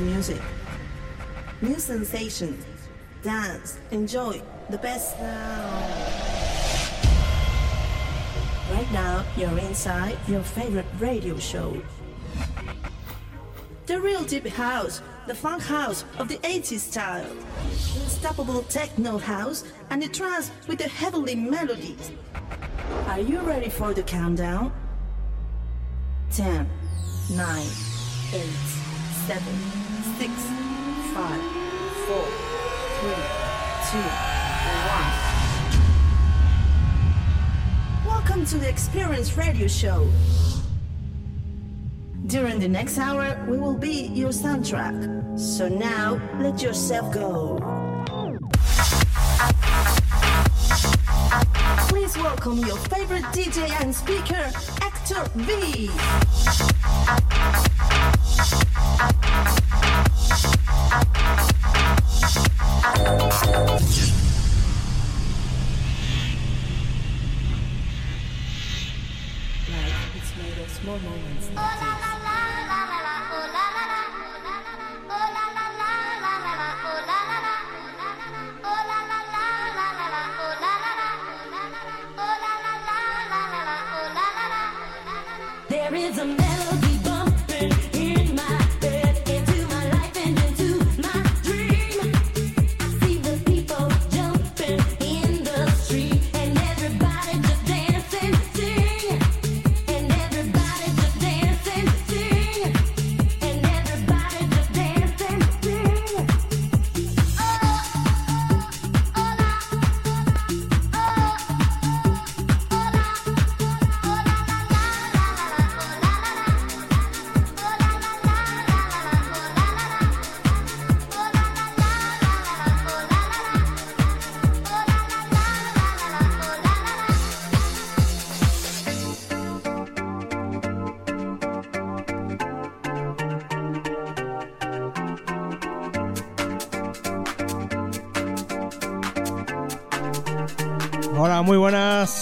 music, new sensation, dance, enjoy the best now. Right now, you're inside your favorite radio show. The real deep house, the funk house of the 80s style. Unstoppable techno house and the trance with the heavenly melodies. Are you ready for the countdown? 10, 9, 8, 7, 6, 5, 4, 3, 2, 1. Welcome to the Experience Radio Show. During the next hour, we will be your soundtrack. So now, let yourself go. Please welcome your favorite DJ and speaker, Actor V. Life is made of small moments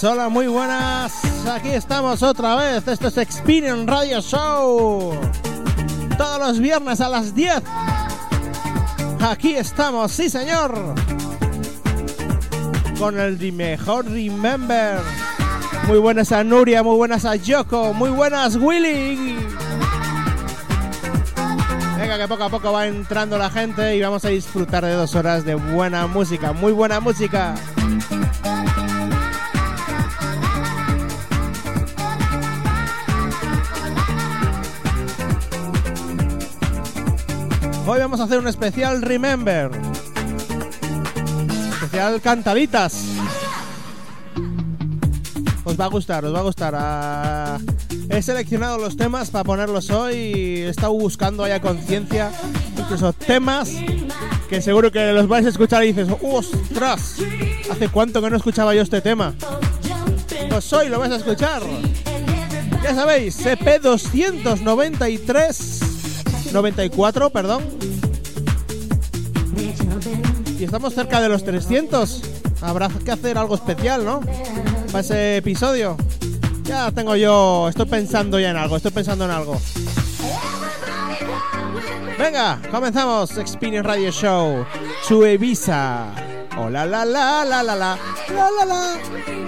hola, muy buenas. Aquí estamos otra vez. Esto es Experience Radio Show. Todos los viernes a las 10. Aquí estamos, sí, señor. Con el mejor Remember. Muy buenas a Nuria, muy buenas a Yoko, muy buenas Willy. Venga, que poco a poco va entrando la gente y vamos a disfrutar de dos horas de buena música, muy buena música. Hoy vamos a hacer un especial Remember. Especial cantaditas. Os va a gustar, os va a gustar. Ah, He seleccionado los temas para ponerlos hoy y he estado buscando ahí a conciencia. Incluso temas que seguro que los vais a escuchar y dices, ¡ostras! ¿Hace cuánto que no escuchaba yo este tema? Pues hoy lo vais a escuchar. Ya sabéis, CP 293 94, perdón. Y estamos cerca de los 300. Habrá que hacer algo especial, ¿no? Para ese episodio. Ya tengo yo, estoy pensando ya en algo, estoy pensando en algo. Venga, comenzamos Experience Radio Show. Ibiza. Oh la la la la la la la la.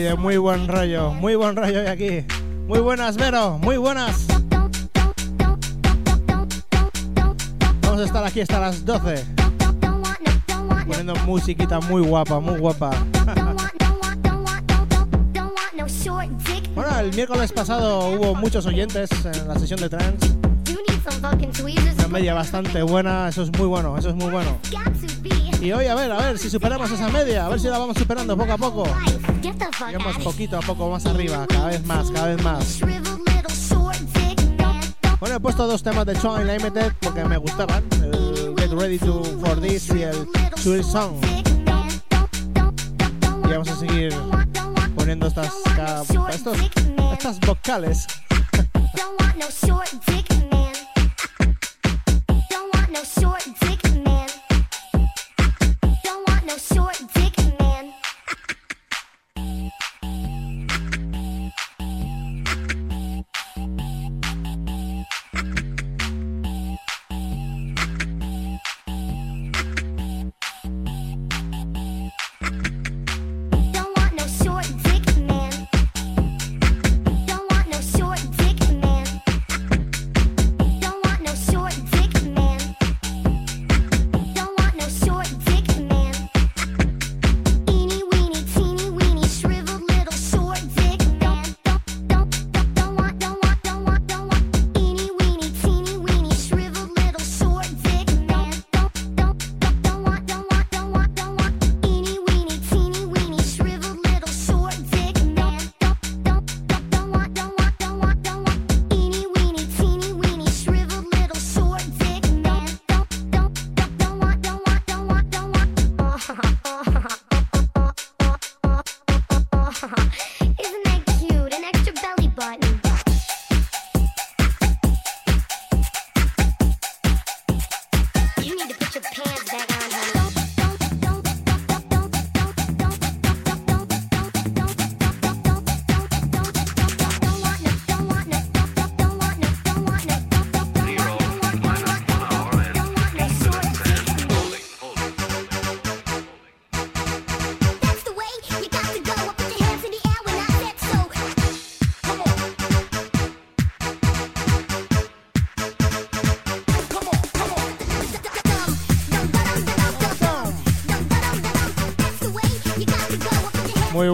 de muy buen rollo, muy buen rollo de aquí. Muy buenas, Vero, muy buenas. Vamos a estar aquí hasta las 12. Poniendo musiquita muy guapa, muy guapa. Bueno, el miércoles pasado hubo muchos oyentes en la sesión de trance. Una media bastante buena, eso es muy bueno, eso es muy bueno. Y hoy a ver, a ver si superamos esa media, a ver si la vamos superando poco a poco. Digamos poquito a poco más arriba, cada vez más, cada vez más. Bueno, he puesto dos temas de Sean Limited porque me gustaban. El Get Ready to For This y el Chill Song. Y vamos a seguir poniendo estas, estas, estas vocales.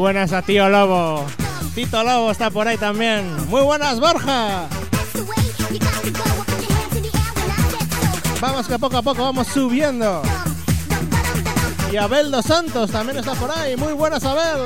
buenas a Tío Lobo. Tito Lobo está por ahí también. Muy buenas, Borja. Vamos que poco a poco vamos subiendo. Y Abel Dos Santos también está por ahí. Muy buenas, Abel.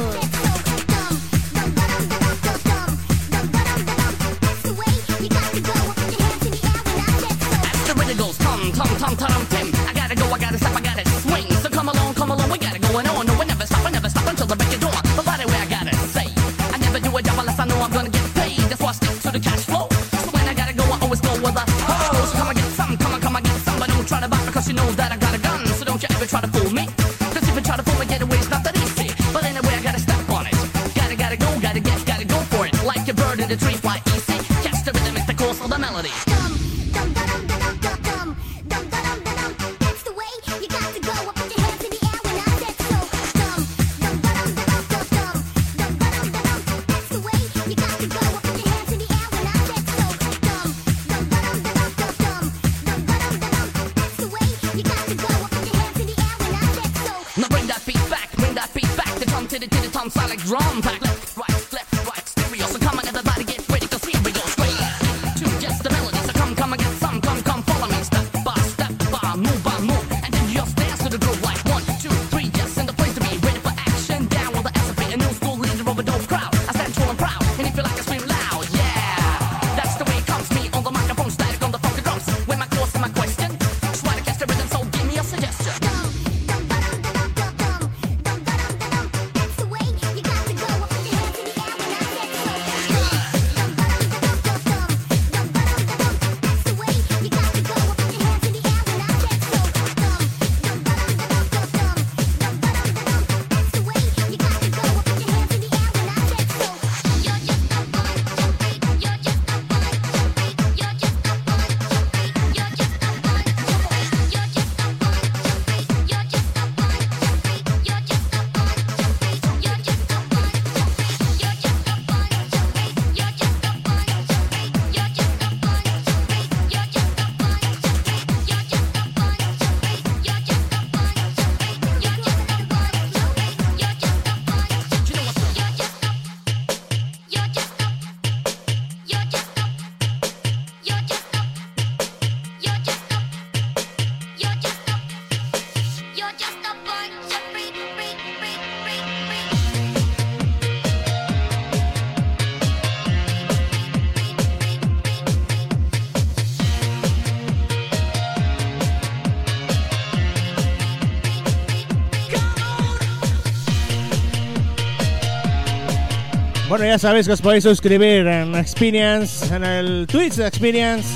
Bueno, ya sabéis que os podéis suscribir en Experience, en el Twitch de Experience.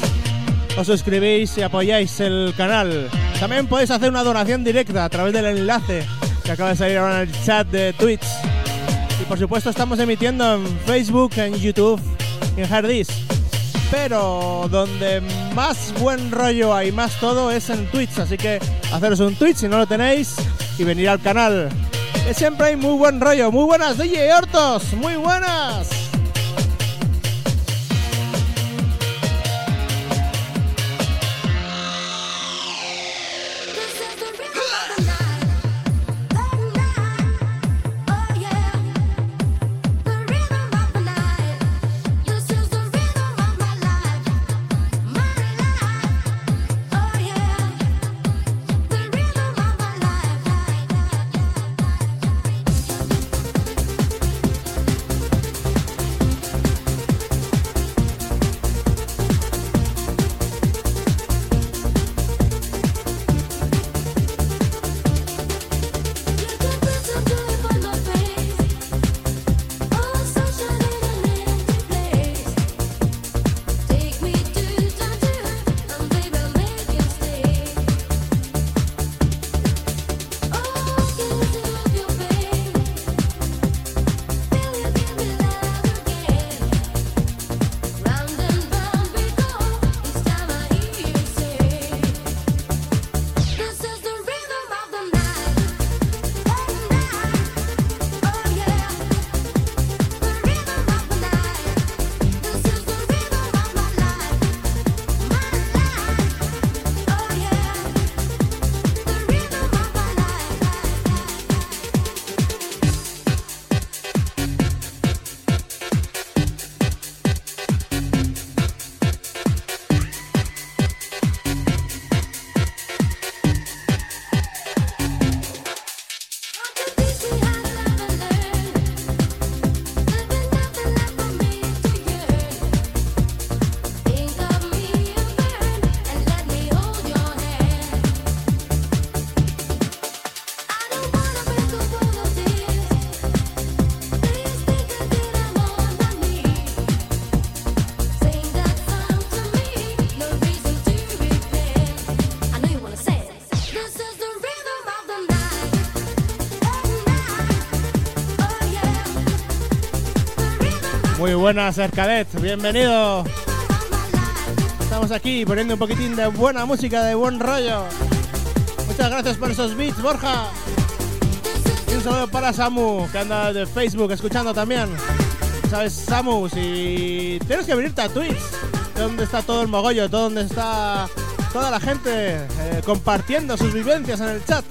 Os suscribís y apoyáis el canal. También podéis hacer una donación directa a través del enlace que acaba de salir ahora en el chat de Twitch. Y por supuesto estamos emitiendo en Facebook, en YouTube y en Hardis. Pero donde más buen rollo hay, más todo es en Twitch. Así que haceros un Twitch si no lo tenéis y venir al canal. Siempre hay muy buen rollo. Muy buenas, DJ Hortos. Muy buenas. Buenas, Arcadet. Bienvenido. Estamos aquí poniendo un poquitín de buena música, de buen rollo. Muchas gracias por esos beats, Borja. Y un saludo para Samu, que anda de Facebook escuchando también. ¿Sabes, Samu? Si tienes que venirte a Twitch, donde está todo el mogollo, donde está toda la gente eh, compartiendo sus vivencias en el chat.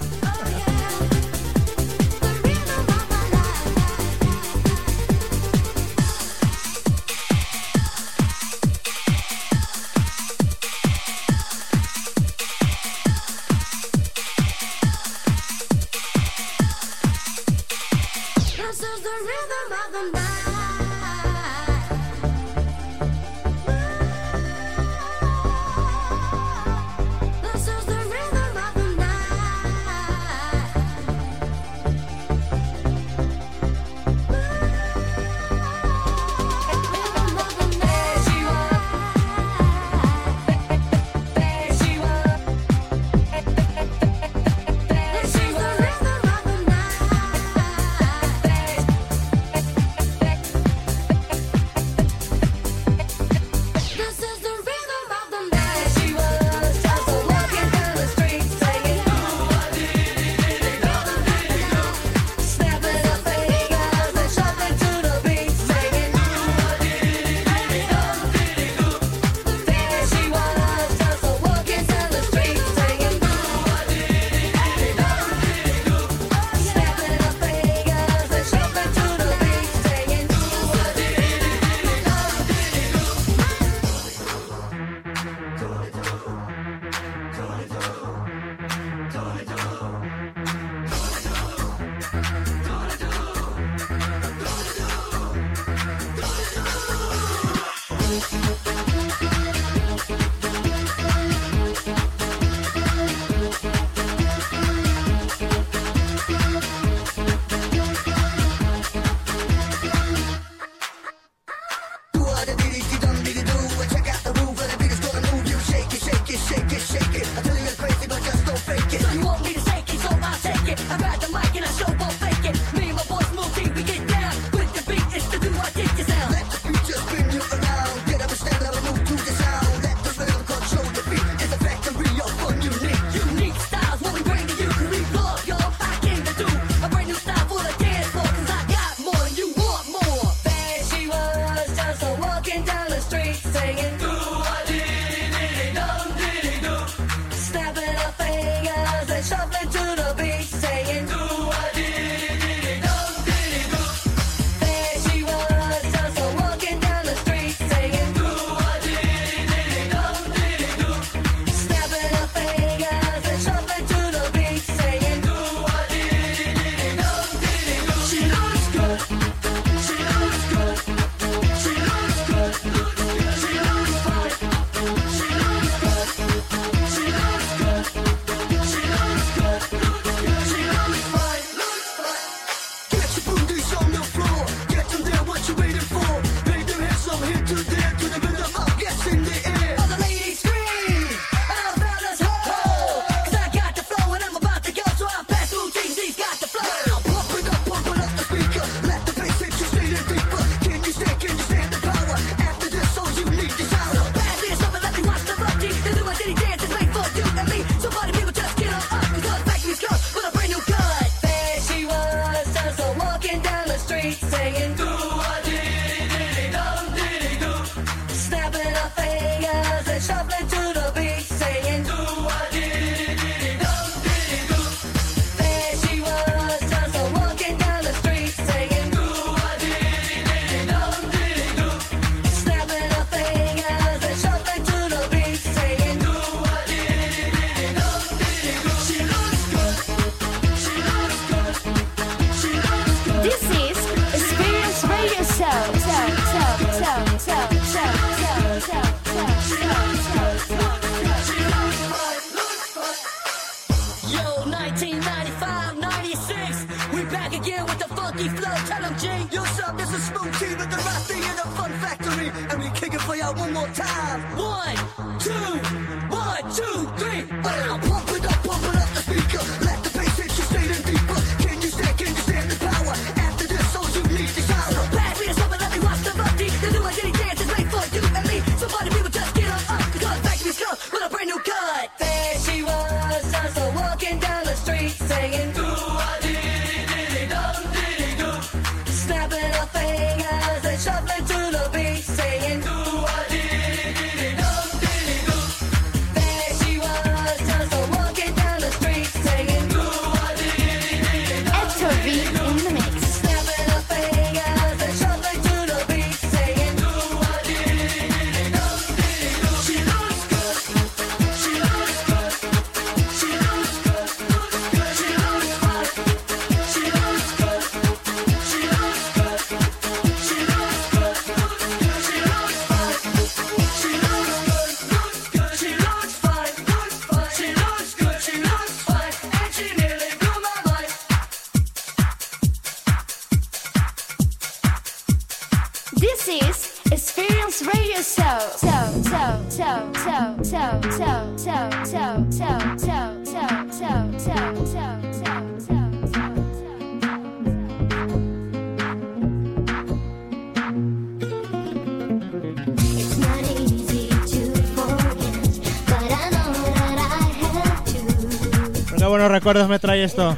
esto.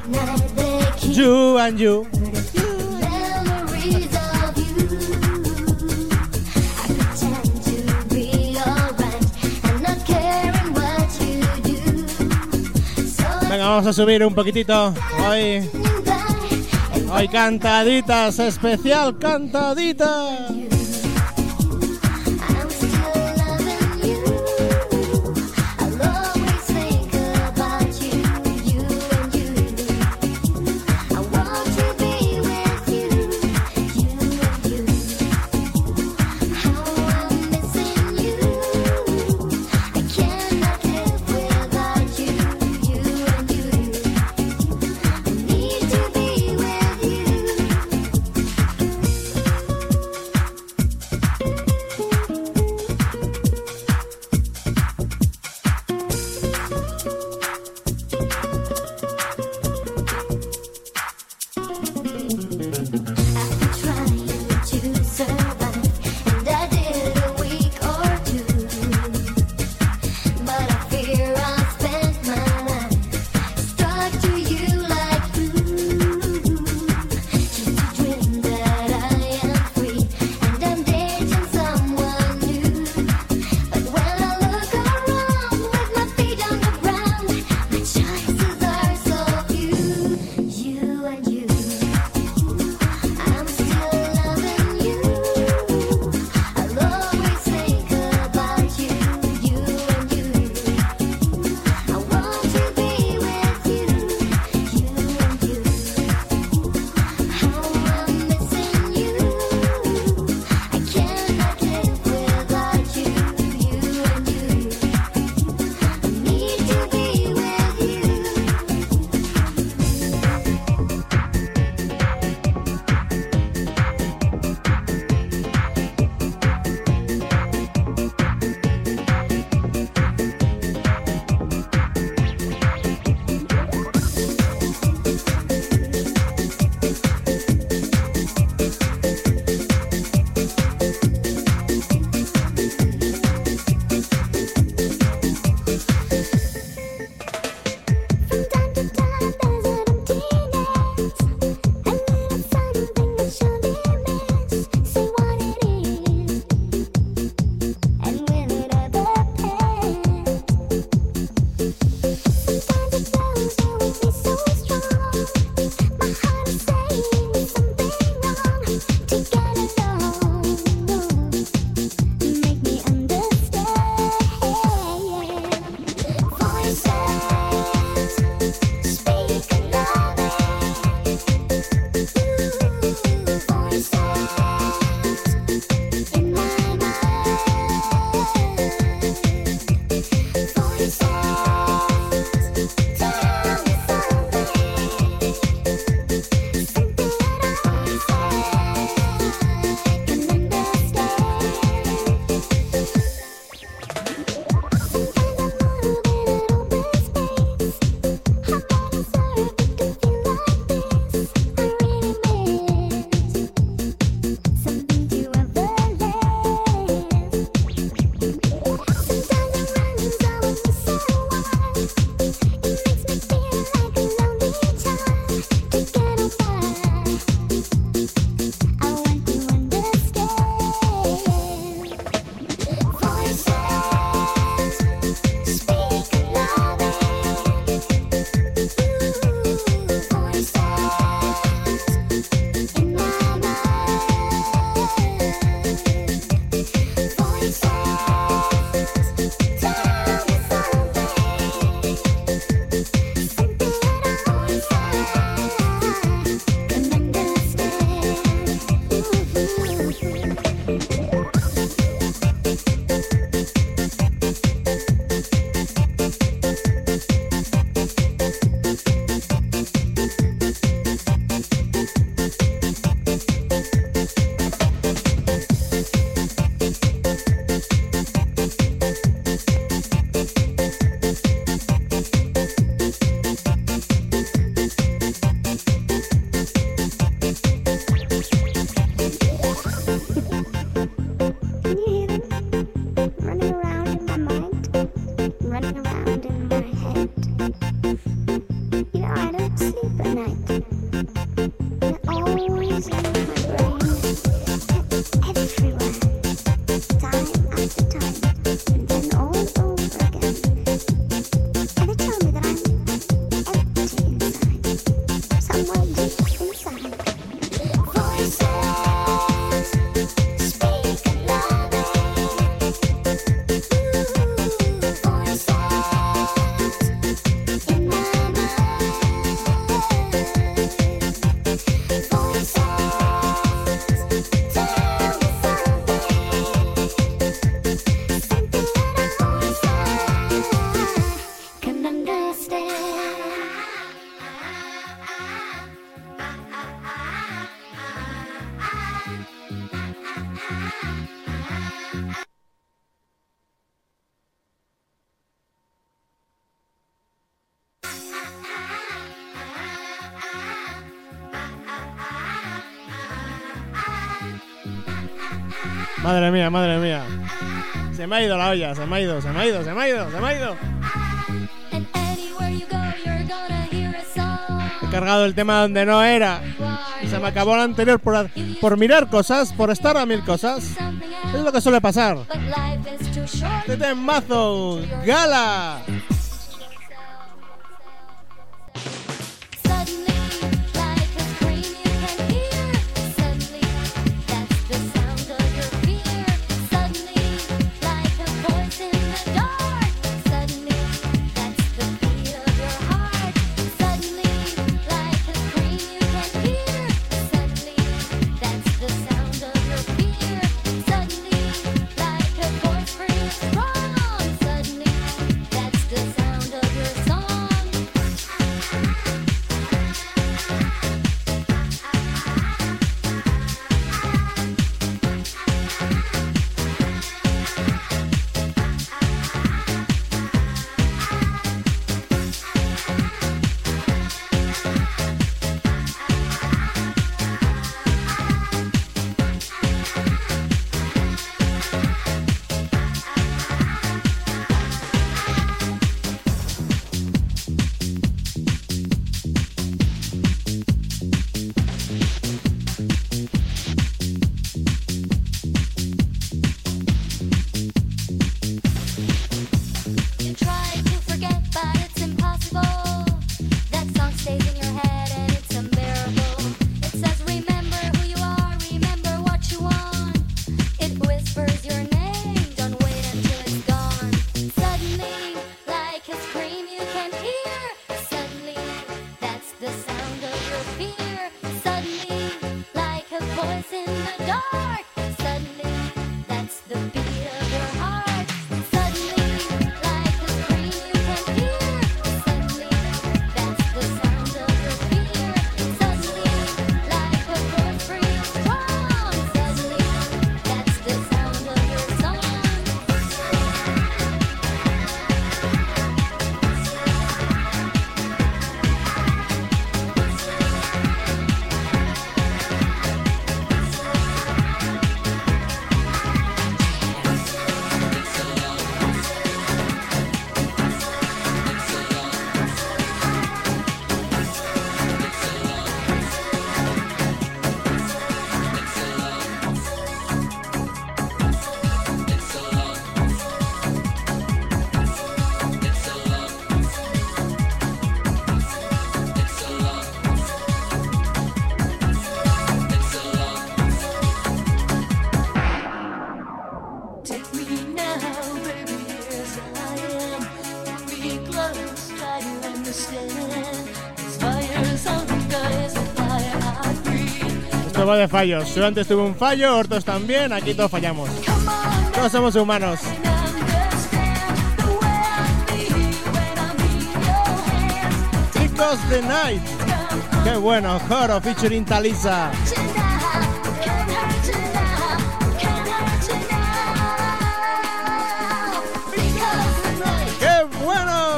You. Venga, vamos a subir un poquitito. Hoy, hoy cantaditas, especial cantaditas. Madre mía, madre mía. Se me ha ido la olla, se me ha ido, se me ha ido, se me ha ido, se me ha ido. He cargado el tema donde no era. Y se me acabó el anterior por, por mirar cosas, por estar a mil cosas. Es lo que suele pasar. Este mazo, gala. de fallos. Yo antes tuve un fallo, Hortos también, aquí todos fallamos. Todos somos humanos. Chicos the Night. Qué bueno, Joro featuring Talisa. ¡Qué bueno!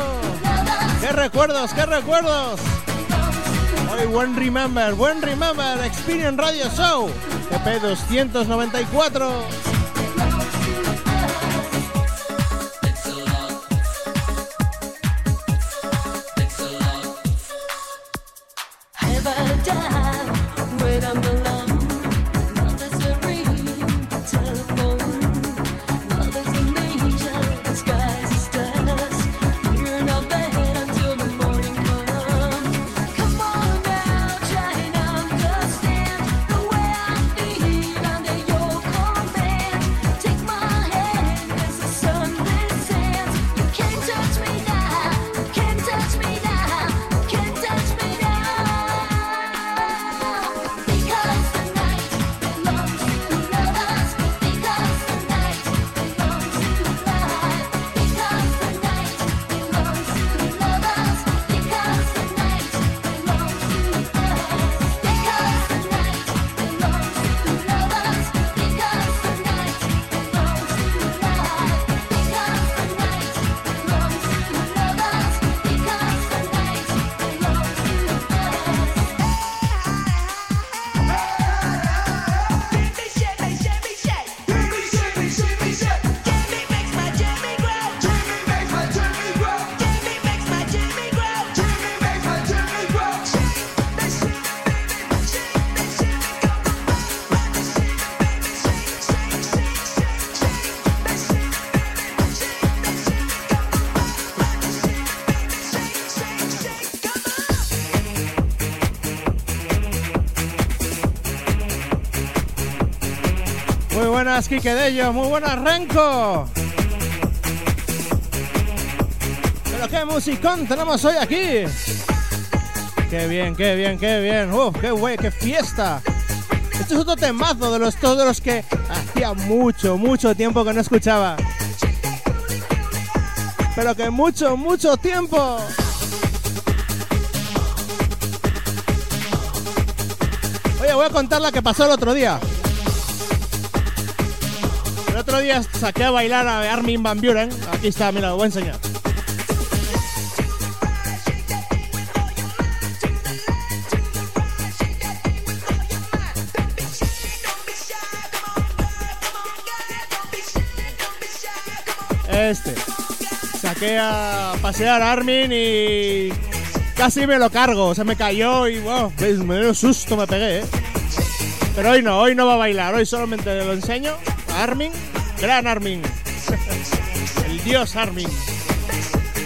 ¡Qué recuerdos, qué recuerdos! One Remember, One Remember Experience Radio Show, EP 294. Buenas, Quique Dello. Muy buenas, Renko. Pero qué musicón tenemos hoy aquí. Qué bien, qué bien, qué bien. Uf, qué güey, qué fiesta. Este es otro temazo de los todos los que hacía mucho, mucho tiempo que no escuchaba. Pero que mucho, mucho tiempo. Oye, voy a contar la que pasó el otro día. Otro día saqué a bailar a Armin Van Buren. Aquí está, mira, lo voy a enseñar. Este. Saqué a pasear a Armin y casi me lo cargo. Se me cayó y wow, me dio susto, me pegué, ¿eh? Pero hoy no, hoy no va a bailar. Hoy solamente lo enseño a Armin. Gran Armin. El dios Armin.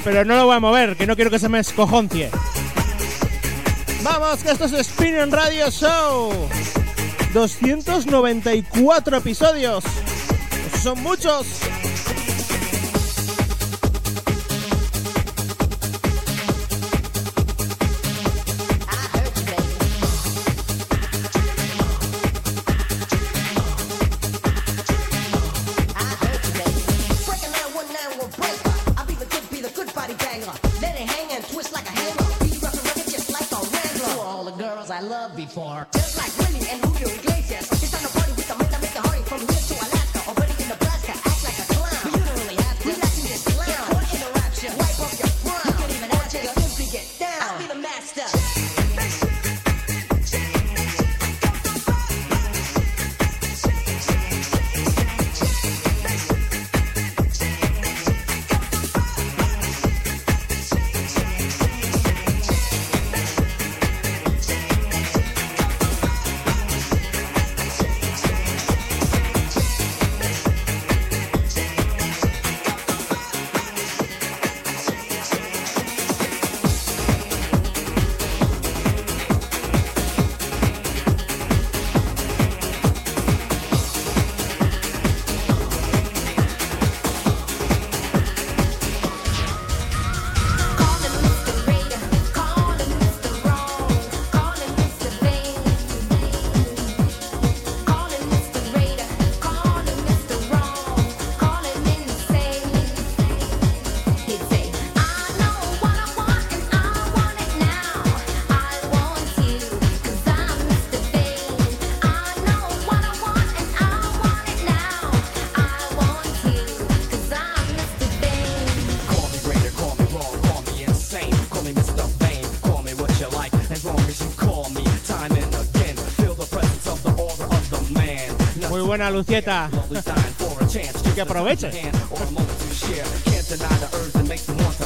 Pero no lo voy a mover, que no quiero que se me escojoncie. Vamos, que esto es Spinning Radio Show. 294 episodios. Son muchos.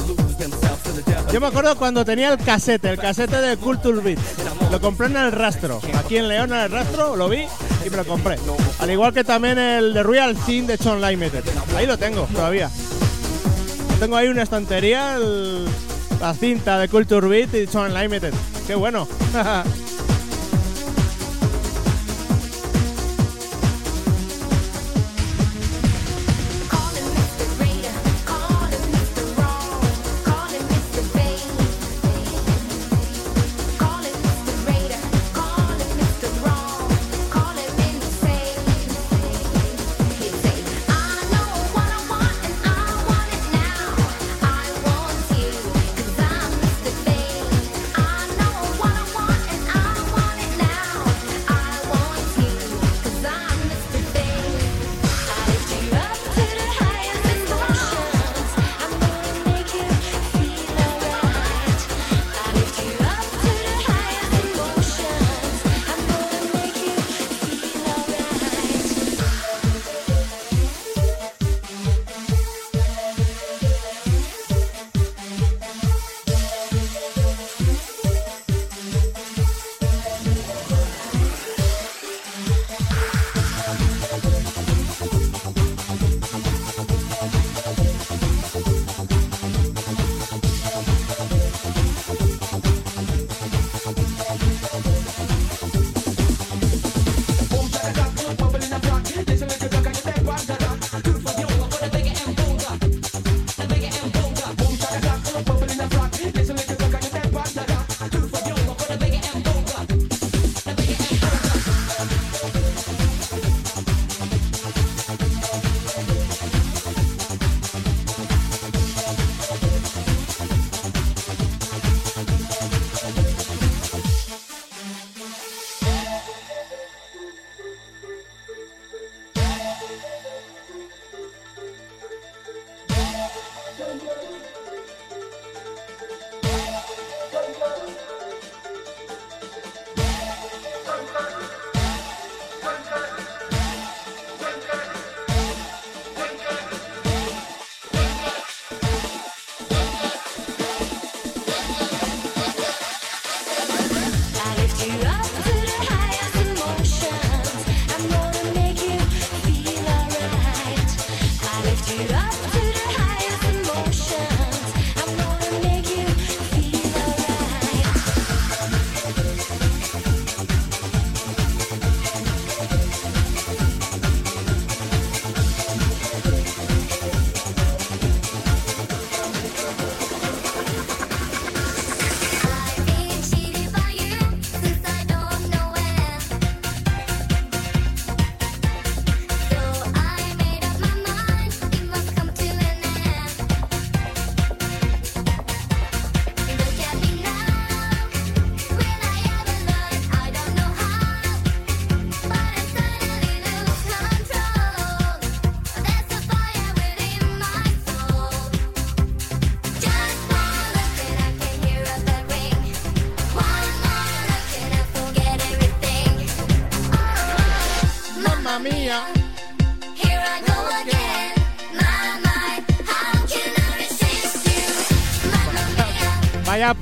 Lose themselves to the devil. Yo me acuerdo cuando tenía el casete, el casete de Culture Beat. Lo compré en el rastro. Aquí en León, en el rastro, lo vi y me lo compré. Al igual que también el de Real Thing de John Limited. Ahí lo tengo todavía. Tengo ahí una estantería, la cinta de Culture Beat y John Limited. Qué bueno.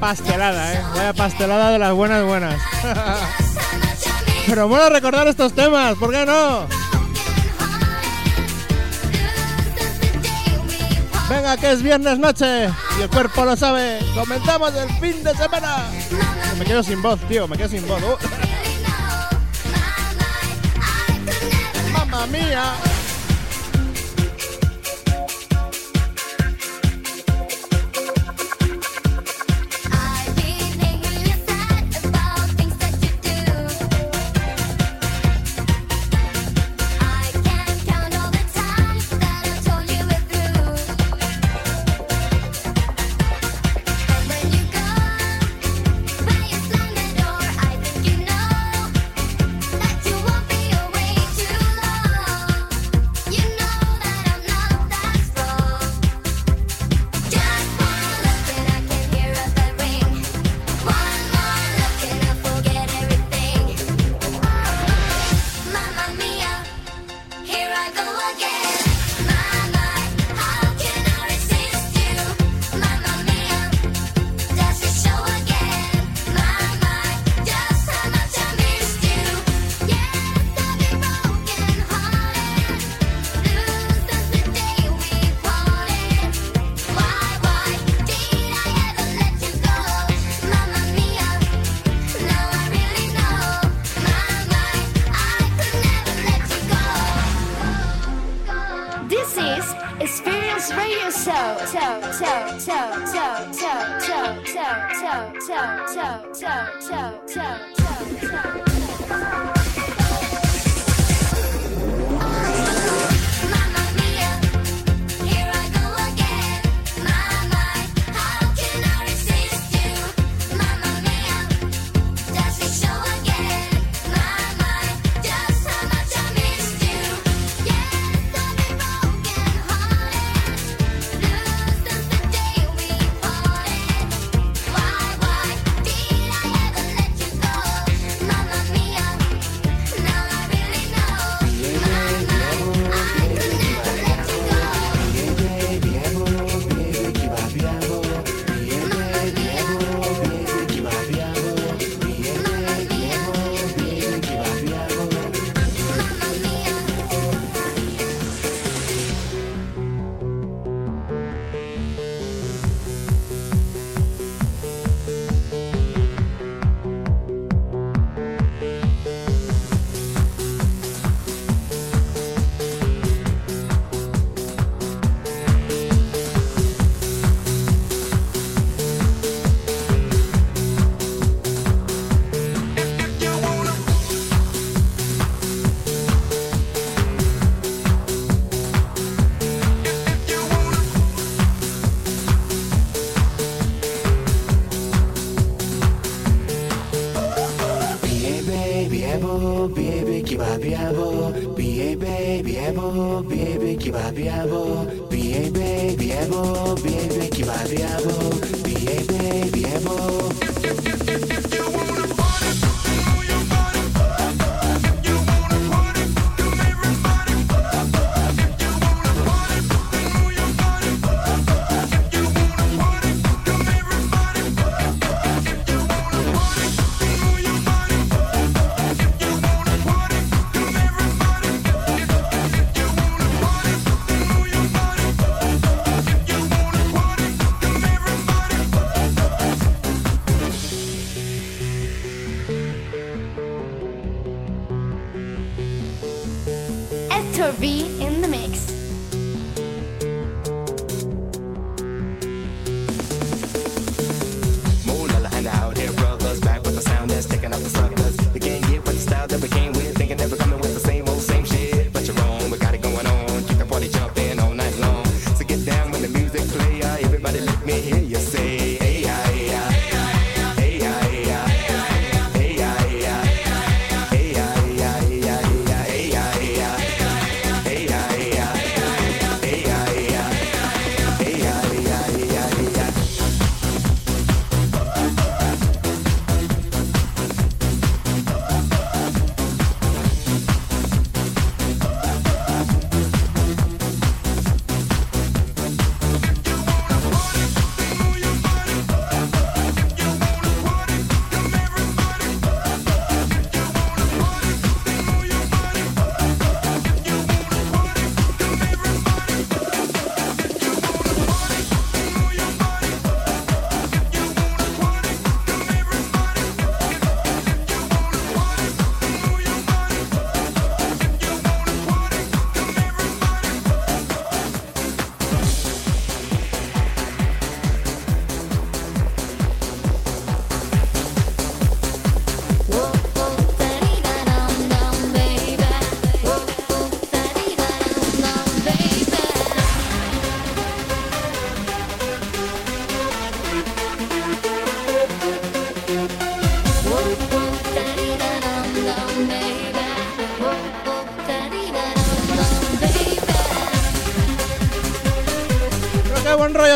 pastelada, ¿eh? Vaya pastelada de las buenas buenas. Pero bueno recordar estos temas, ¿por qué no? Venga, que es viernes noche y el cuerpo lo sabe. Comentamos el fin de semana. Me quedo sin voz, tío, me quedo sin voz. Uh. Mamma mía.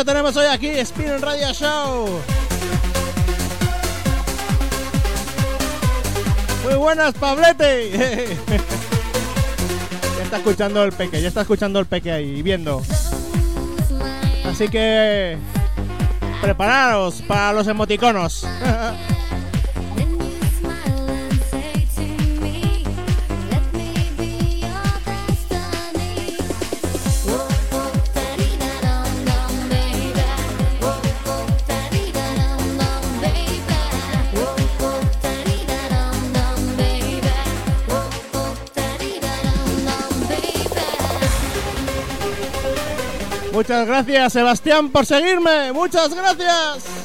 Tenemos hoy aquí, Spin Radio Show. Muy buenas, Pablete. ya está escuchando el peque, ya está escuchando el peque ahí, viendo. Así que prepararos para los emoticonos. Muchas gracias, Sebastián, por seguirme. Muchas gracias.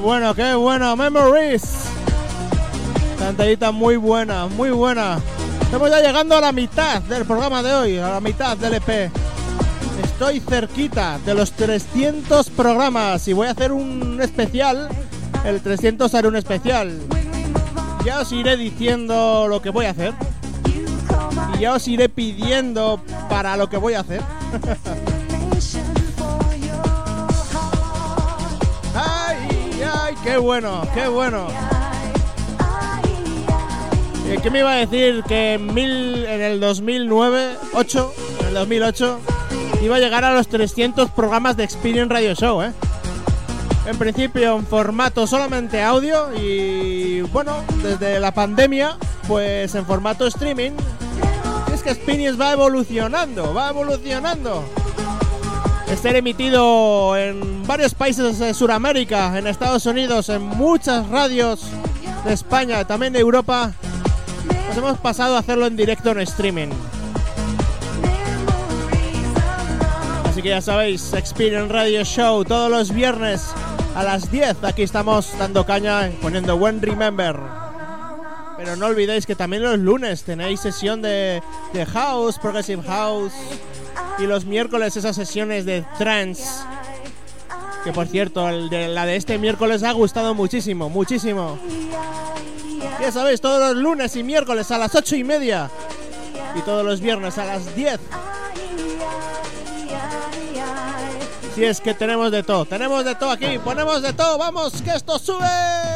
Bueno, qué bueno. Memories. Cantadita muy buena, muy buena. Estamos ya llegando a la mitad del programa de hoy, a la mitad del EP. Estoy cerquita de los 300 programas y voy a hacer un especial. El 300 haré un especial. Ya os iré diciendo lo que voy a hacer. Y ya os iré pidiendo para lo que voy a hacer. bueno, qué bueno! Eh, ¿Qué me iba a decir? Que en, mil, en el 2009, 8, en el 2008, iba a llegar a los 300 programas de Experience Radio Show, ¿eh? En principio en formato solamente audio y bueno, desde la pandemia, pues en formato streaming. Es que Experience va evolucionando, va evolucionando. Estar emitido en varios países de Sudamérica, en Estados Unidos, en muchas radios de España, también de Europa. Nos hemos pasado a hacerlo en directo en streaming. Así que ya sabéis, Experience Radio Show todos los viernes a las 10. Aquí estamos dando caña poniendo buen remember. Pero no olvidéis que también los lunes tenéis sesión de, de House, Progressive House. Y los miércoles esas sesiones de trance. Que por cierto, el de, la de este miércoles ha gustado muchísimo, muchísimo. Ya sabéis, todos los lunes y miércoles a las 8 y media. Y todos los viernes a las 10. Si es que tenemos de todo, tenemos de todo aquí, ponemos de todo, vamos, que esto sube.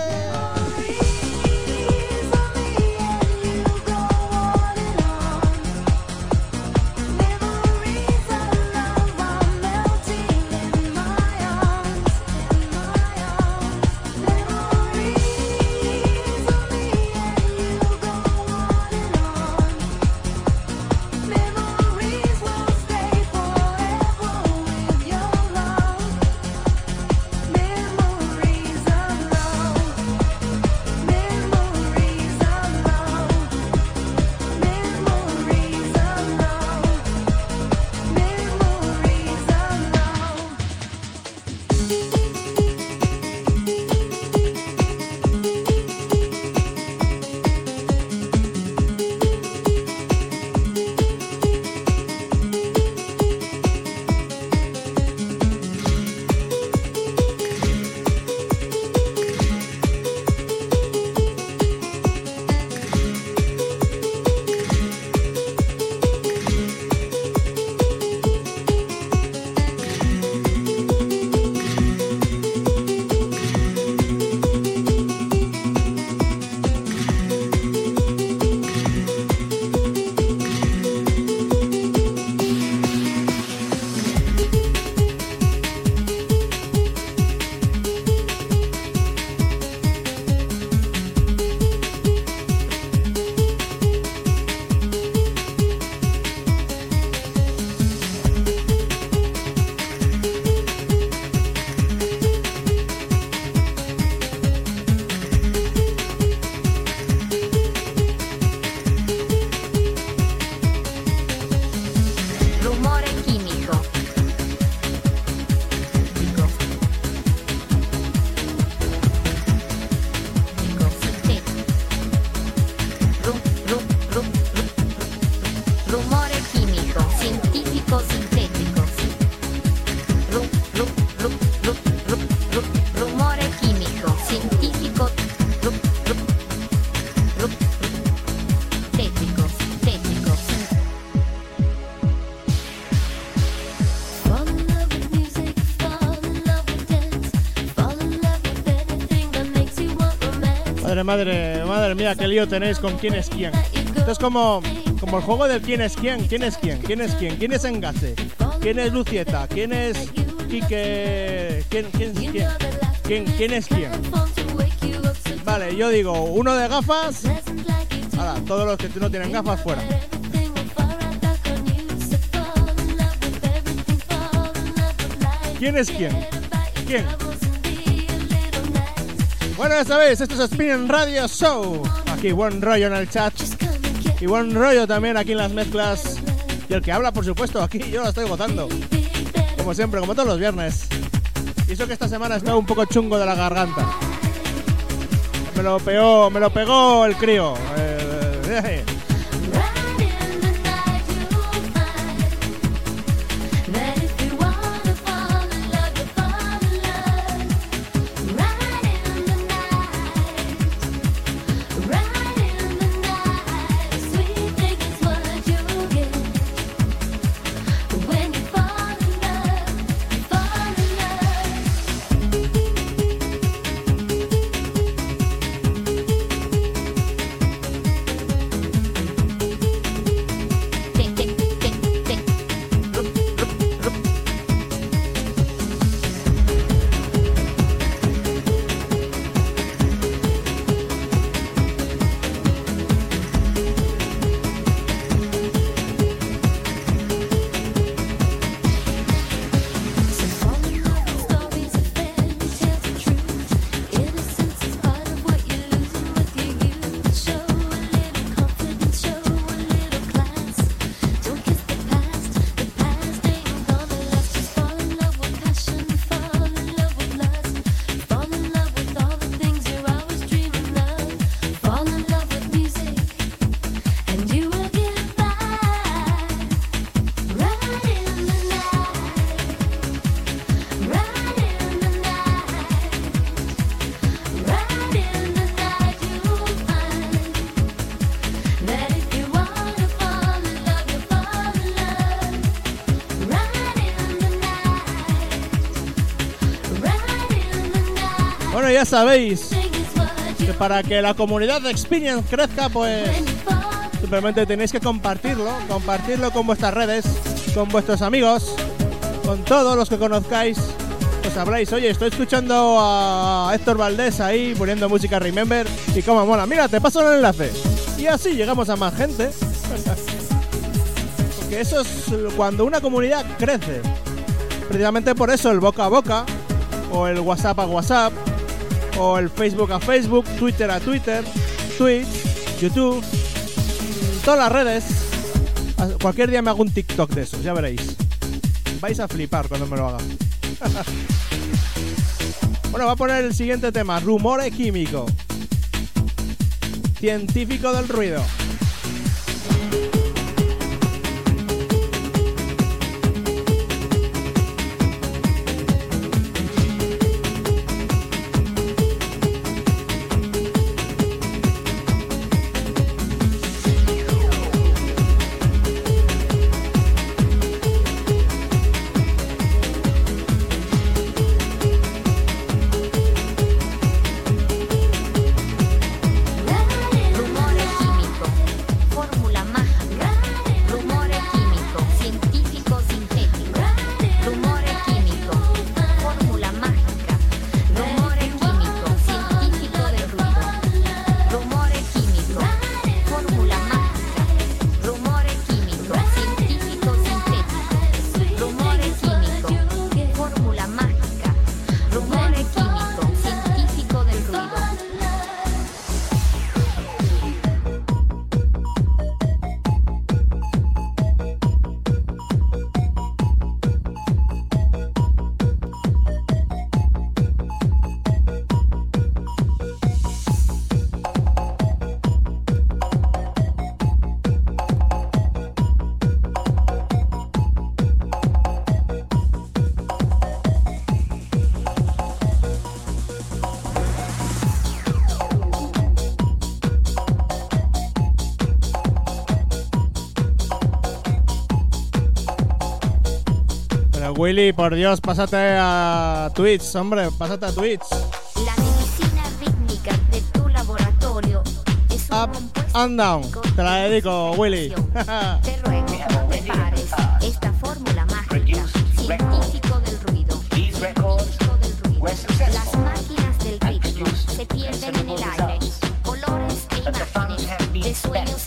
Madre, madre, mía, qué lío tenéis con quién es quién. Esto es como, como el juego del quién es quién, quién es quién, quién es quién, quién es Engase, quién es Lucieta, quién es Quique, quién, quién, quién, quién, quién es quién. Vale, yo digo, uno de gafas, ahora, todos los que no tienen gafas fuera. ¿Quién es quién? ¿Quién? Bueno, ya sabéis, esto es Spinning Radio Show. Aquí buen rollo en el chat. Y buen rollo también aquí en las mezclas. Y el que habla, por supuesto, aquí yo lo estoy gozando. Como siempre, como todos los viernes. Y eso que esta semana está un poco chungo de la garganta. Me lo pegó, me lo pegó el crío. Eh, sabéis que para que la comunidad de Experience crezca, pues simplemente tenéis que compartirlo, compartirlo con vuestras redes, con vuestros amigos, con todos los que conozcáis. Os habláis, oye, estoy escuchando a Héctor Valdés ahí poniendo música Remember y cómo mola. Mira, te paso el enlace. Y así llegamos a más gente. Porque eso es cuando una comunidad crece. Precisamente por eso el boca a boca, o el WhatsApp a WhatsApp, o el Facebook a Facebook, Twitter a Twitter, Twitch, YouTube, todas las redes. Cualquier día me hago un TikTok de esos, ya veréis. Vais a flipar cuando me lo haga. bueno, va a poner el siguiente tema, rumore químico. Científico del ruido. Willy, por Dios, pásate a Twitch, hombre, pásate a Twitch. La medicina rítmica de tu laboratorio es un Up compuesto and down. Te la de dedico, Willy. Te ruego, no te pares. Esta fórmula mágica, científico del ruido. Científico del ruido. Las máquinas del ritmo se pierden en el aire. Colores e imágenes de sueños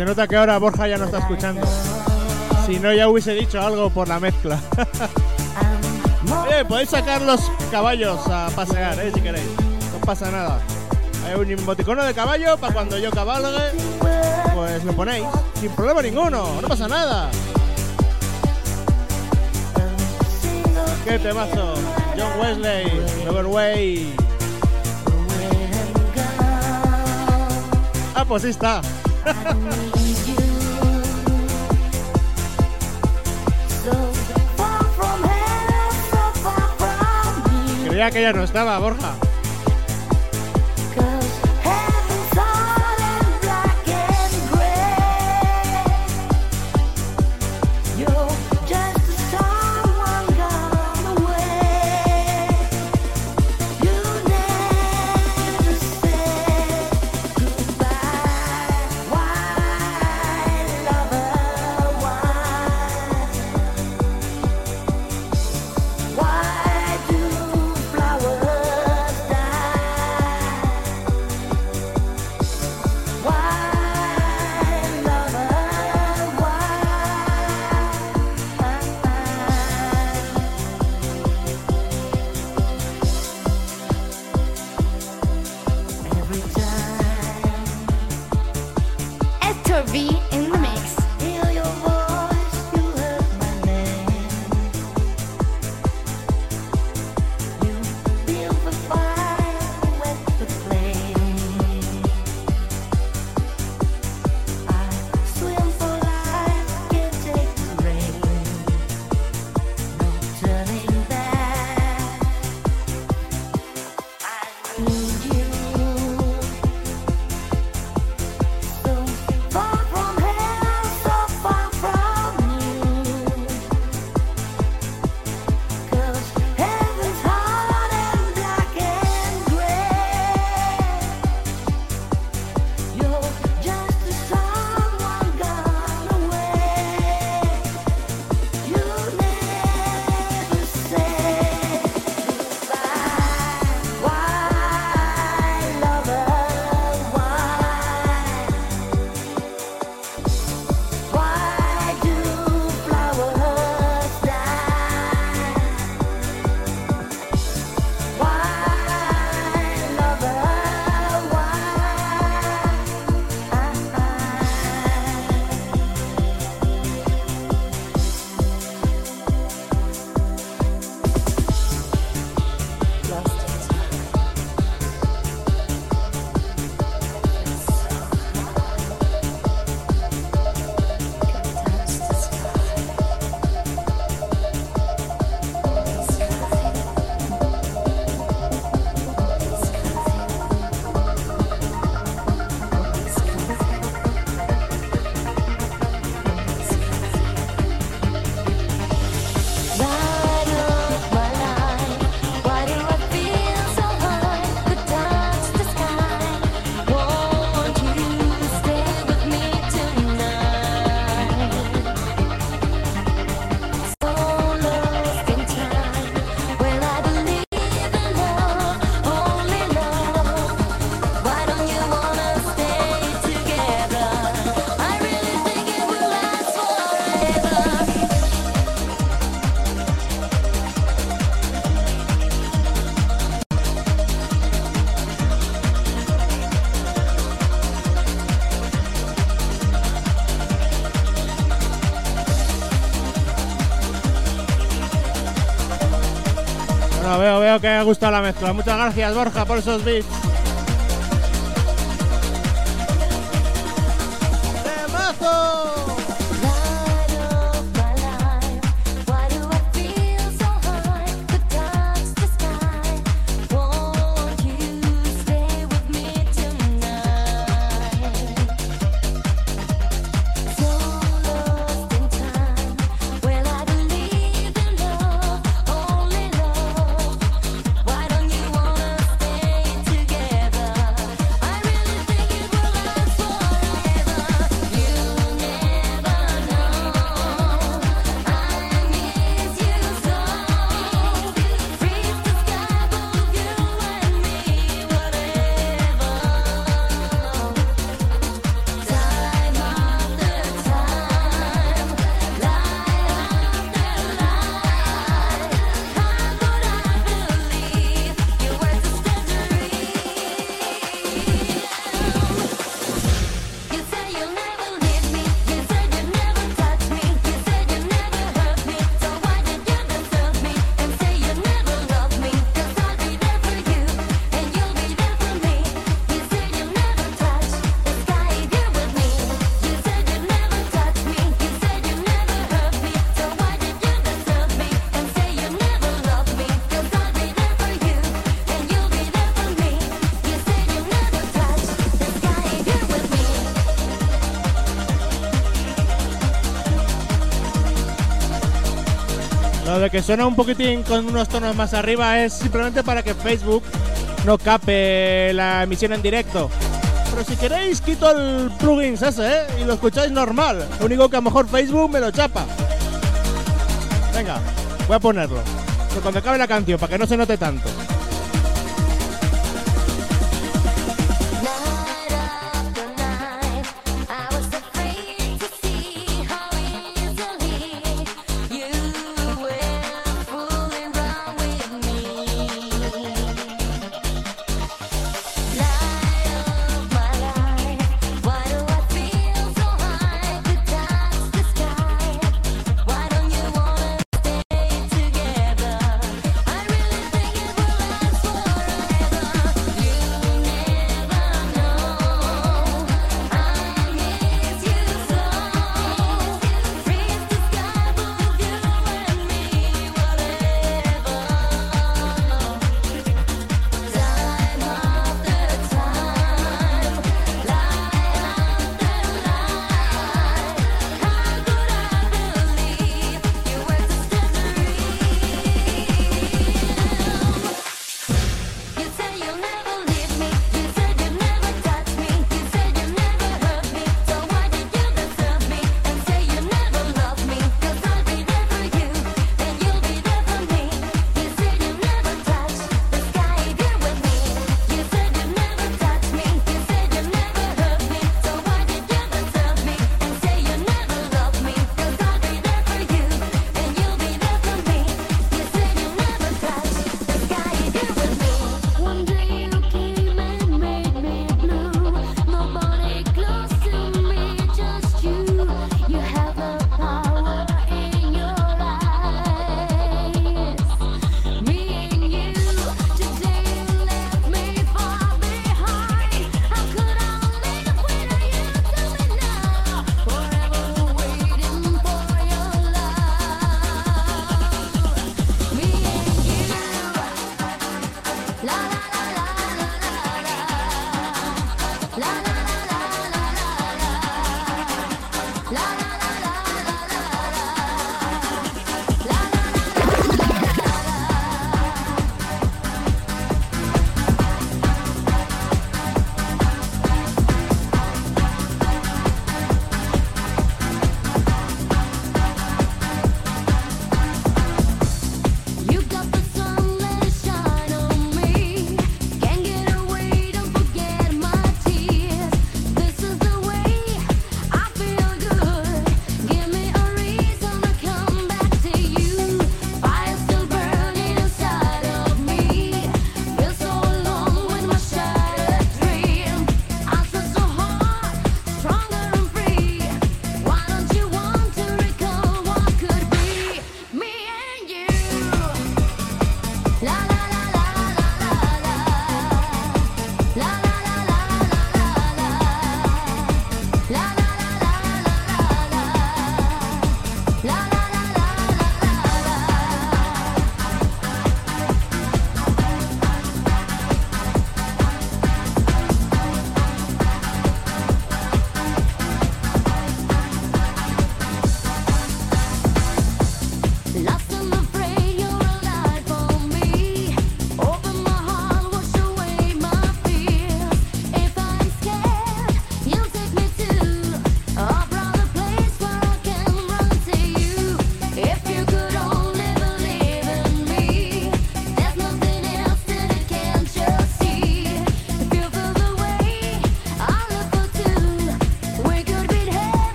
se nota que ahora Borja ya no está escuchando. Si no, ya hubiese dicho algo por la mezcla. Podéis sacar los caballos a pasear, eh, si queréis. No pasa nada. Hay un emoticono de caballo para cuando yo cabalgue. Pues lo ponéis. Sin problema ninguno. No pasa nada. ¿Qué temazo? John Wesley, Lover Way. Ah, pues sí está. Creía que ya no estaba, Borja. Que haya gustado la mezcla. Muchas gracias, Borja, por esos beats. de que suena un poquitín con unos tonos más arriba es simplemente para que Facebook no cape la emisión en directo. Pero si queréis quito el plugin ese ¿eh? y lo escucháis normal. Lo único que a lo mejor Facebook me lo chapa. Venga, voy a ponerlo. Pero cuando acabe la canción, para que no se note tanto.